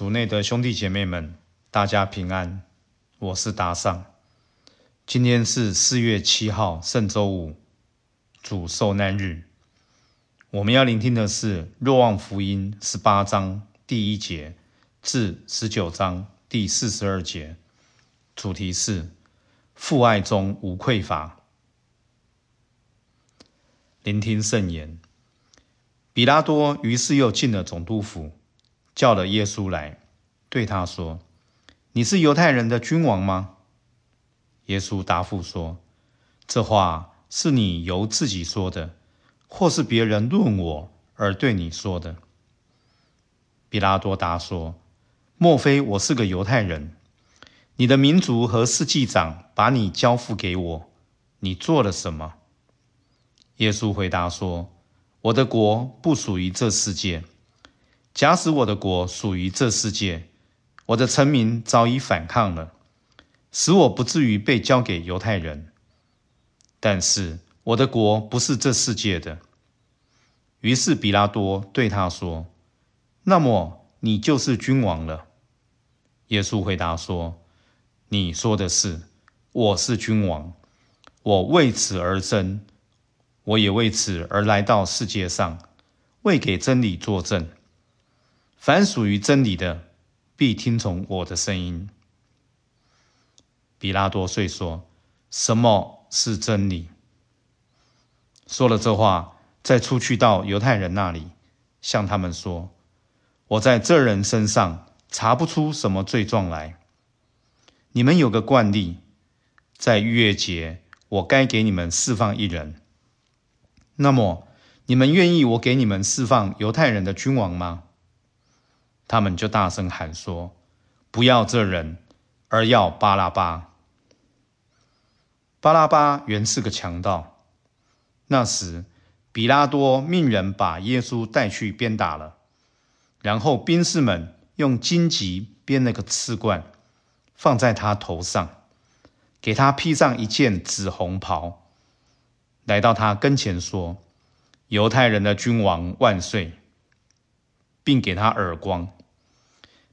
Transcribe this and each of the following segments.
主内的兄弟姐妹们，大家平安，我是达尚。今天是四月七号，圣周五，主受难日。我们要聆听的是《若望福音》十八章第一节至十九章第四十二节，主题是父爱中无匮乏。聆听圣言。彼拉多于是又进了总督府，叫了耶稣来，对他说：“你是犹太人的君王吗？”耶稣答复说：“这话是你由自己说的，或是别人论我而对你说的？”比拉多答说：“莫非我是个犹太人？你的民族和司祭长把你交付给我，你做了什么？”耶稣回答说。我的国不属于这世界。假使我的国属于这世界，我的臣民早已反抗了，使我不至于被交给犹太人。但是我的国不是这世界的。于是比拉多对他说：“那么你就是君王了。”耶稣回答说：“你说的是，我是君王，我为此而生。”我也为此而来到世界上，为给真理作证。凡属于真理的，必听从我的声音。比拉多遂说：“什么是真理？”说了这话，再出去到犹太人那里，向他们说：“我在这人身上查不出什么罪状来。你们有个惯例，在逾越节，我该给你们释放一人。”那么，你们愿意我给你们释放犹太人的君王吗？他们就大声喊说：“不要这人，而要巴拉巴。”巴拉巴原是个强盗。那时，彼拉多命人把耶稣带去鞭打了，然后兵士们用荆棘编了个刺冠，放在他头上，给他披上一件紫红袍。来到他跟前说：“犹太人的君王万岁！”并给他耳光。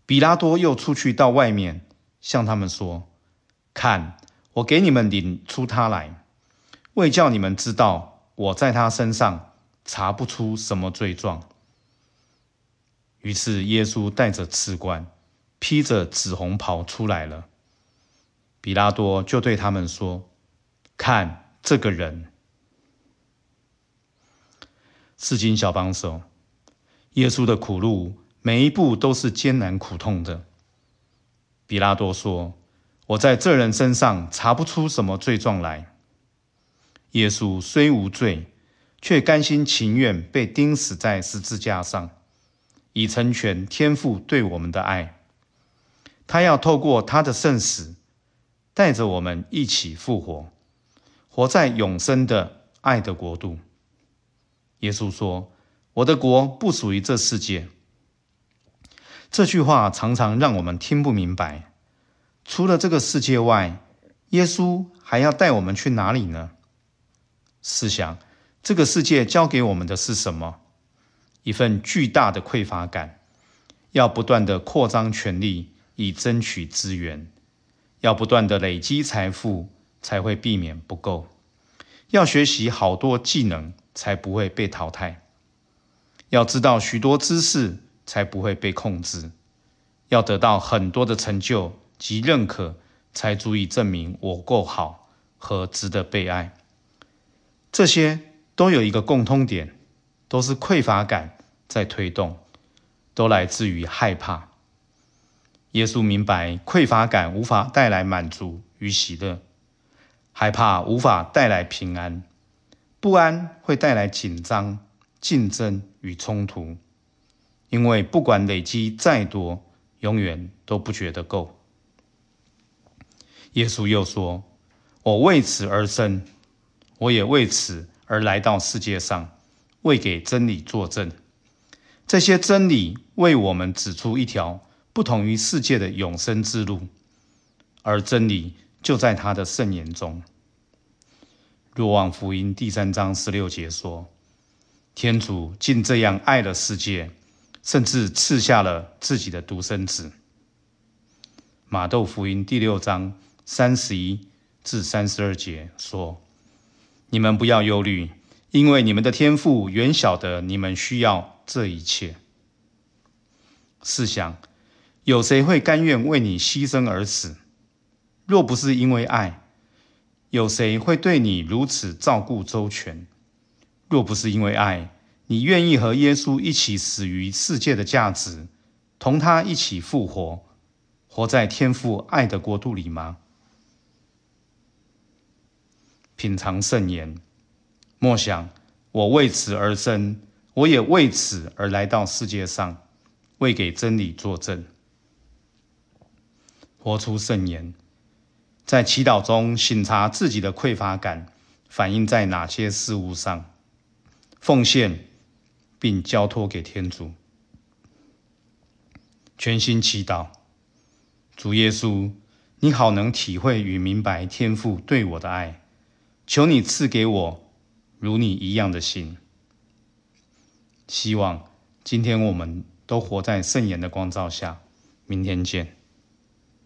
比拉多又出去到外面，向他们说：“看，我给你们领出他来，为叫你们知道我在他身上查不出什么罪状。”于是耶稣带着刺冠，披着紫红袍出来了。比拉多就对他们说：“看这个人。”圣经小帮手，耶稣的苦路每一步都是艰难苦痛的。比拉多说：“我在这人身上查不出什么罪状来。”耶稣虽无罪，却甘心情愿被钉死在十字架上，以成全天父对我们的爱。他要透过他的圣死，带着我们一起复活，活在永生的爱的国度。耶稣说：“我的国不属于这世界。”这句话常常让我们听不明白。除了这个世界外，耶稣还要带我们去哪里呢？试想，这个世界教给我们的是什么？一份巨大的匮乏感，要不断的扩张权力以争取资源，要不断的累积财富才会避免不够，要学习好多技能。才不会被淘汰。要知道许多知识，才不会被控制。要得到很多的成就及认可，才足以证明我够好和值得被爱。这些都有一个共通点，都是匮乏感在推动，都来自于害怕。耶稣明白匮乏感无法带来满足与喜乐，害怕无法带来平安。不安会带来紧张、竞争与冲突，因为不管累积再多，永远都不觉得够。耶稣又说：“我为此而生，我也为此而来到世界上，为给真理作证。这些真理为我们指出一条不同于世界的永生之路，而真理就在他的圣言中。”若望福音第三章十六节说：“天主竟这样爱了世界，甚至赐下了自己的独生子。马窦福音第六章三十一至三十二节说：“你们不要忧虑，因为你们的天父远晓得你们需要这一切。试想，有谁会甘愿为你牺牲而死？若不是因为爱，有谁会对你如此照顾周全？若不是因为爱，你愿意和耶稣一起死于世界的价值，同他一起复活？”活在天父爱的国度里吗？品尝圣言，默想我为此而生，我也为此而来到世界上，为给真理作证。活出圣言，在祈祷中省察自己的匮乏感，反映在哪些事物上，奉献并交托给天主，全心祈祷。主耶稣，你好，能体会与明白天父对我的爱，求你赐给我如你一样的心。希望今天我们都活在圣言的光照下。明天见。